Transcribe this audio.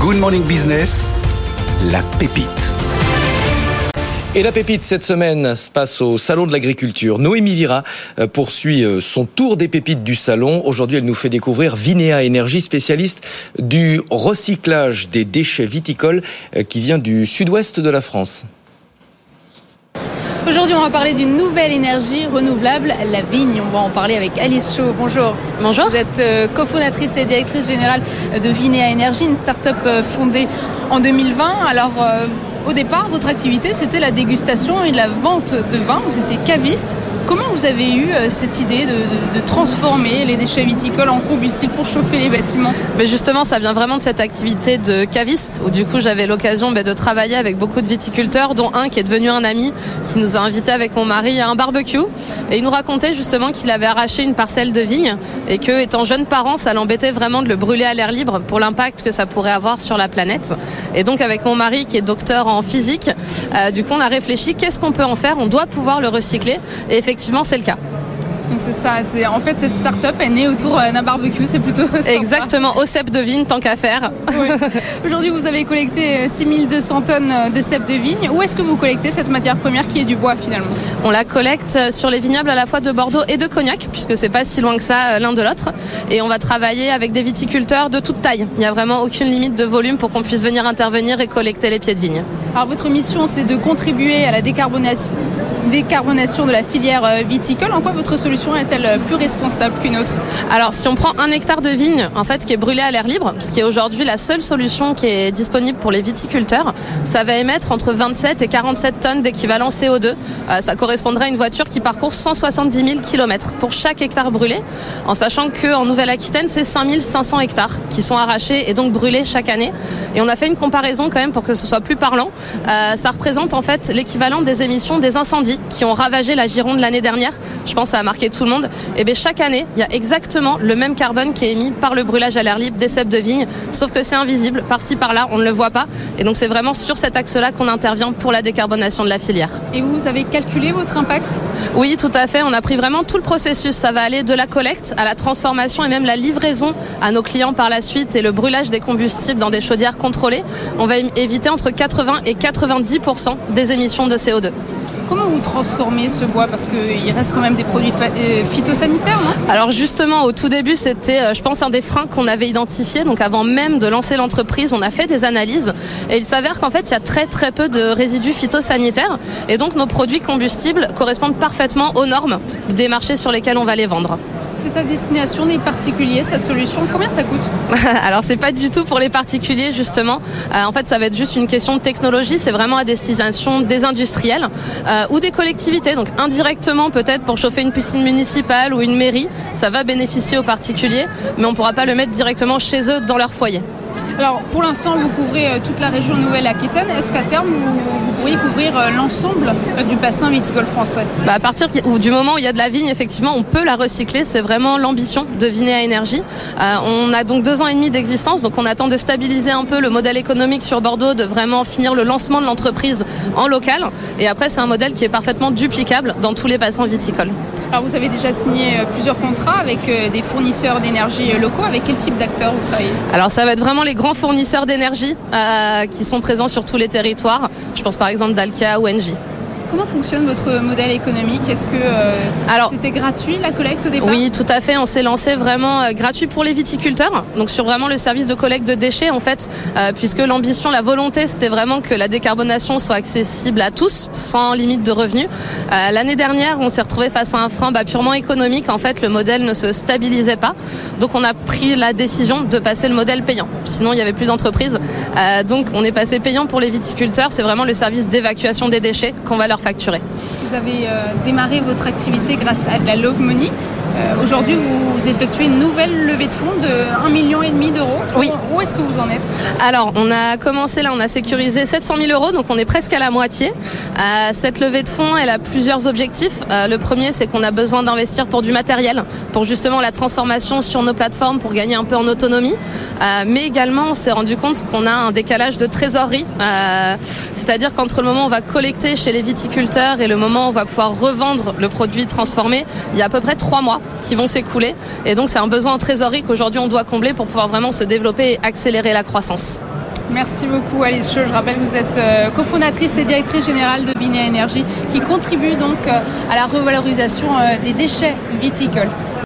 Good Morning Business, la pépite. Et la pépite cette semaine se passe au Salon de l'Agriculture. Noémie Vira euh, poursuit euh, son tour des pépites du salon. Aujourd'hui, elle nous fait découvrir Vinea Énergie, spécialiste du recyclage des déchets viticoles euh, qui vient du sud-ouest de la France. Aujourd'hui, on va parler d'une nouvelle énergie renouvelable, la vigne. On va en parler avec Alice Chaud. Bonjour. Bonjour. Vous êtes cofondatrice et directrice générale de Vinea Énergie, une start-up fondée en 2020. Alors, au départ, votre activité, c'était la dégustation et la vente de vin. Vous étiez caviste. Comment vous avez eu euh, cette idée de, transformer les déchets viticoles en combustible pour chauffer les bâtiments? Mais Justement, ça vient vraiment de cette activité de caviste, où du coup j'avais l'occasion bah, de travailler avec beaucoup de viticulteurs, dont un qui est devenu un ami, qui nous a invités avec mon mari à un barbecue. Et il nous racontait justement qu'il avait arraché une parcelle de vigne et que, étant jeune parent, ça l'embêtait vraiment de le brûler à l'air libre pour l'impact que ça pourrait avoir sur la planète. Et donc avec mon mari qui est docteur en physique, euh, du coup on a réfléchi qu'est-ce qu'on peut en faire, on doit pouvoir le recycler. Effectivement, effectivement, c'est le cas. Donc c'est ça, c'est en fait cette start-up est née autour euh, d'un barbecue, c'est plutôt sympa. Exactement, au cep de vigne tant qu'à faire. Aujourd'hui, vous avez collecté 6200 euh, tonnes euh, de cep de vigne. Où est-ce que vous collectez cette matière première qui est du bois finalement? On la collecte sur les vignobles à la fois de Bordeaux et de Cognac, puisque c'est pas si loin que ça l'un de l'autre. Et on va travailler avec des viticulteurs de toute taille. Il n'y a vraiment aucune limite de volume pour qu'on puisse venir intervenir et collecter les pieds de vigne. Alors votre mission, c'est de contribuer à la décarbonation décarbonation de la filière euh, viticole. En quoi votre solution est-elle euh, plus responsable qu'une autre? Alors, si on prend un hectare de vigne, en fait, qui est brûlé à l'air libre, ce qui est aujourd'hui la seule solution qui est disponible pour les viticulteurs, ça va émettre entre 27 et 47 tonnes d'équivalent CO2. Euh, ça correspondrait à une voiture qui parcourt 170 000 km pour chaque hectare brûlé, en sachant qu'en Nouvelle-Aquitaine, c'est 5500 hectares qui sont arrachés et donc brûlés chaque année. Et on a fait une comparaison quand même pour que ce soit plus parlant. ça représente en fait l'équivalent des émissions des incendies qui ont ravagé la Gironde l'année dernière. Je pense que ça a marqué tout le monde. Et bien chaque année, il y a exactement le même carbone qui est émis par le brûlage à l'air libre des cèpes de vigne, sauf que c'est invisible, par-ci par-là, on ne le voit pas. Et donc c'est vraiment sur cet axe-là qu'on intervient pour la décarbonation de la filière. Et vous avez calculé votre impact? Oui, tout à fait. On a pris vraiment tout le processus. Ça va aller de la collecte à la transformation et même la livraison à nos clients par la suite et le brûlage des combustibles dans des chaudières contrôlées. On va éviter entre 80 et 90% des émissions de CO2. Comment vous transformez ce bois Parce qu'il reste quand même des produits euh, phytosanitaires, Alors justement, au tout début, c'était, euh, je pense, un des freins qu'on avait identifié. Donc avant même de lancer l'entreprise, on a fait des analyses et il s'avère qu'en fait, il y a très très peu de résidus phytosanitaires et donc nos produits combustibles correspondent parfaitement aux normes des marchés sur lesquels on va les vendre. C'est à destination des particuliers cette solution. Combien ça coûte Alors c'est pas du tout pour les particuliers justement. Euh, en fait ça va être juste une question de technologie. C'est vraiment à destination des industriels euh, ou des collectivités. Donc indirectement peut-être pour chauffer une piscine municipale ou une mairie, ça va bénéficier aux particuliers, mais on pourra pas le mettre directement chez eux dans leur foyer. Alors pour l'instant vous couvrez euh, toute la région Nouvelle-Aquitaine. Est-ce qu'à terme vous, pourriez couvrir euh, l'ensemble euh, du bassin viticole français? Bah, À partir du moment où il y a de la vigne, effectivement, on peut la recycler. C'est vraiment l'ambition de Vinea Énergie. on a donc deux ans et demi d'existence, donc on attend de stabiliser un peu le modèle économique sur Bordeaux, de vraiment finir le lancement de l'entreprise en local. Et après, c'est un modèle qui est parfaitement duplicable dans tous les bassins viticoles. Alors vous avez déjà signé plusieurs contrats avec des fournisseurs d'énergie locaux. Avec quel type d'acteurs vous travaillez? Alors ça va être vraiment les grands fournisseurs d'énergie euh, qui sont présents sur tous les territoires. Je pense par exemple d'Alka ou Engie. Comment fonctionne votre modèle économique? Est-ce que euh, c'était gratuit la collecte au départ? Oui, tout à fait. On s'est lancé vraiment euh, gratuit pour les viticulteurs, donc sur vraiment le service de collecte de déchets en fait, euh, puisque l'ambition, la volonté, c'était vraiment que la décarbonation soit accessible à tous, sans limite de revenus. L'année dernière, on s'est retrouvé face à un frein bah, purement économique. En fait, le modèle ne se stabilisait pas, donc on a pris la décision de passer le modèle payant. Sinon, il n'y avait plus d'entreprise. donc, on est passé payant pour les viticulteurs. C'est vraiment le service d'évacuation des déchets qu'on va leur Vous avez euh, démarré votre activité grâce à de la Love Money. Euh, aujourd'hui, vous effectuez une nouvelle levée de fonds de 1,5 million d'euros. Oui. Où est-ce que vous en êtes Alors, on a commencé là, on a sécurisé 700 000 euros, donc on est presque à la moitié. Euh, cette levée de fonds, elle a plusieurs objectifs. Euh, le premier, c'est qu'on a besoin d'investir pour du matériel, pour justement la transformation sur nos plateformes, pour gagner un peu en autonomie. mais également, on s'est rendu compte qu'on a un décalage de trésorerie. C'est-à-dire qu'entre le moment où on va collecter chez les viticulteurs et le moment où on va pouvoir revendre le produit transformé, il y a à peu près trois mois qui vont s'écouler. Et donc c'est un besoin en trésorerie qu'aujourd'hui on doit combler pour pouvoir vraiment se développer et accélérer la croissance. Merci beaucoup Alice. Je rappelle que vous êtes euh, cofondatrice et directrice générale de Vinéa Énergie qui contribue donc euh, à la revalorisation euh, des déchets viticoles.